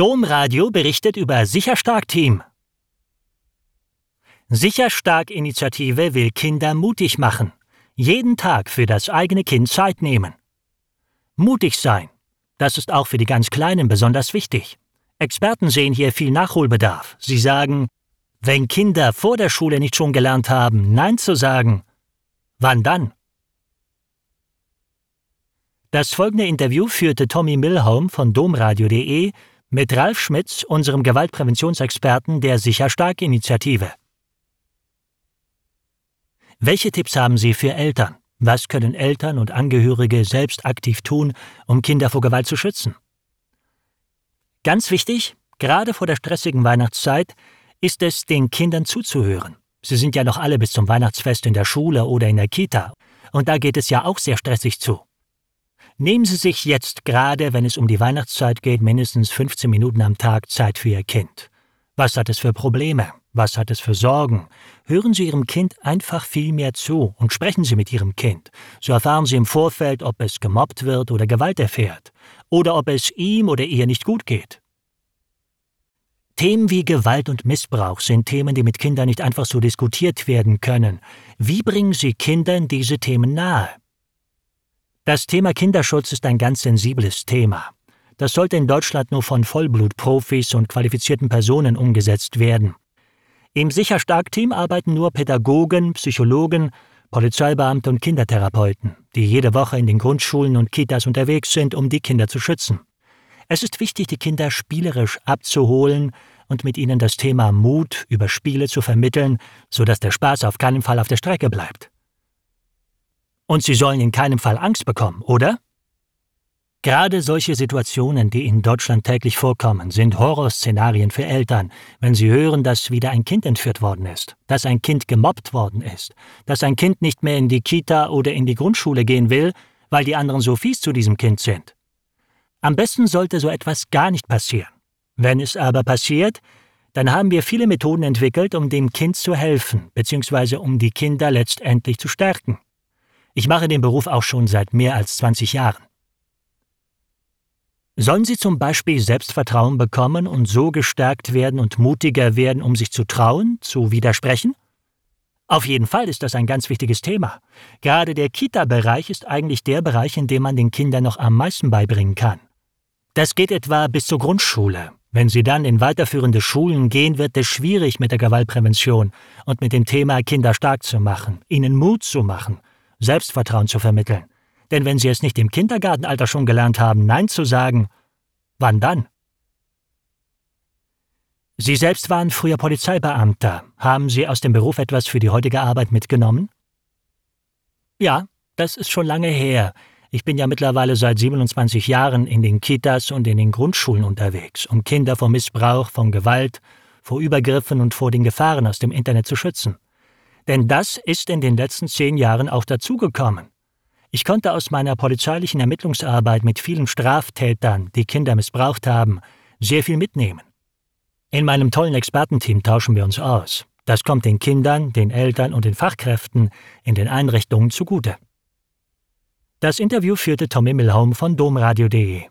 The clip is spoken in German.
Domradio berichtet über Sicherstark-Team. Sicherstark-Initiative will Kinder mutig machen. Jeden Tag für das eigene Kind Zeit nehmen. Mutig sein. Das ist auch für die ganz Kleinen besonders wichtig. Experten sehen hier viel Nachholbedarf. Sie sagen, wenn Kinder vor der Schule nicht schon gelernt haben, Nein zu sagen, wann dann? Das folgende Interview führte Tommy Milholm von domradio.de mit Ralf Schmitz, unserem Gewaltpräventionsexperten der Sicherstark-Initiative. Welche Tipps haben Sie für Eltern? Was können Eltern und Angehörige selbst aktiv tun, um Kinder vor Gewalt zu schützen? Ganz wichtig, gerade vor der stressigen Weihnachtszeit, ist es, den Kindern zuzuhören. Sie sind ja noch alle bis zum Weihnachtsfest in der Schule oder in der Kita, und da geht es ja auch sehr stressig zu. Nehmen Sie sich jetzt gerade, wenn es um die Weihnachtszeit geht, mindestens 15 Minuten am Tag Zeit für Ihr Kind. Was hat es für Probleme? Was hat es für Sorgen? Hören Sie Ihrem Kind einfach viel mehr zu und sprechen Sie mit Ihrem Kind. So erfahren Sie im Vorfeld, ob es gemobbt wird oder Gewalt erfährt, oder ob es ihm oder ihr nicht gut geht. Themen wie Gewalt und Missbrauch sind Themen, die mit Kindern nicht einfach so diskutiert werden können. Wie bringen Sie Kindern diese Themen nahe? Das Thema Kinderschutz ist ein ganz sensibles Thema. Das sollte in Deutschland nur von Vollblutprofis und qualifizierten Personen umgesetzt werden. Im Sicherstark-Team arbeiten nur Pädagogen, Psychologen, Polizeibeamte und Kindertherapeuten, die jede Woche in den Grundschulen und Kitas unterwegs sind, um die Kinder zu schützen. Es ist wichtig, die Kinder spielerisch abzuholen und mit ihnen das Thema Mut über Spiele zu vermitteln, sodass der Spaß auf keinen Fall auf der Strecke bleibt. Und sie sollen in keinem Fall Angst bekommen, oder? Gerade solche Situationen, die in Deutschland täglich vorkommen, sind Horrorszenarien für Eltern, wenn sie hören, dass wieder ein Kind entführt worden ist, dass ein Kind gemobbt worden ist, dass ein Kind nicht mehr in die Kita oder in die Grundschule gehen will, weil die anderen so fies zu diesem Kind sind. Am besten sollte so etwas gar nicht passieren. Wenn es aber passiert, dann haben wir viele Methoden entwickelt, um dem Kind zu helfen, bzw. um die Kinder letztendlich zu stärken. Ich mache den Beruf auch schon seit mehr als 20 Jahren. Sollen Sie zum Beispiel Selbstvertrauen bekommen und so gestärkt werden und mutiger werden, um sich zu trauen, zu widersprechen? Auf jeden Fall ist das ein ganz wichtiges Thema. Gerade der Kita-Bereich ist eigentlich der Bereich, in dem man den Kindern noch am meisten beibringen kann. Das geht etwa bis zur Grundschule. Wenn sie dann in weiterführende Schulen gehen, wird es schwierig mit der Gewaltprävention und mit dem Thema Kinder stark zu machen, ihnen Mut zu machen Selbstvertrauen zu vermitteln. Denn wenn Sie es nicht im Kindergartenalter schon gelernt haben, Nein zu sagen, wann dann? Sie selbst waren früher Polizeibeamter. Haben Sie aus dem Beruf etwas für die heutige Arbeit mitgenommen? Ja, das ist schon lange her. Ich bin ja mittlerweile seit 27 Jahren in den Kitas und in den Grundschulen unterwegs, um Kinder vor Missbrauch, von Gewalt, vor Übergriffen und vor den Gefahren aus dem Internet zu schützen. Denn das ist in den letzten zehn Jahren auch dazugekommen. Ich konnte aus meiner polizeilichen Ermittlungsarbeit mit vielen Straftätern, die Kinder missbraucht haben, sehr viel mitnehmen. In meinem tollen Expertenteam tauschen wir uns aus. Das kommt den Kindern, den Eltern und den Fachkräften in den Einrichtungen zugute. Das Interview führte Tommy Milholm von domradio.de.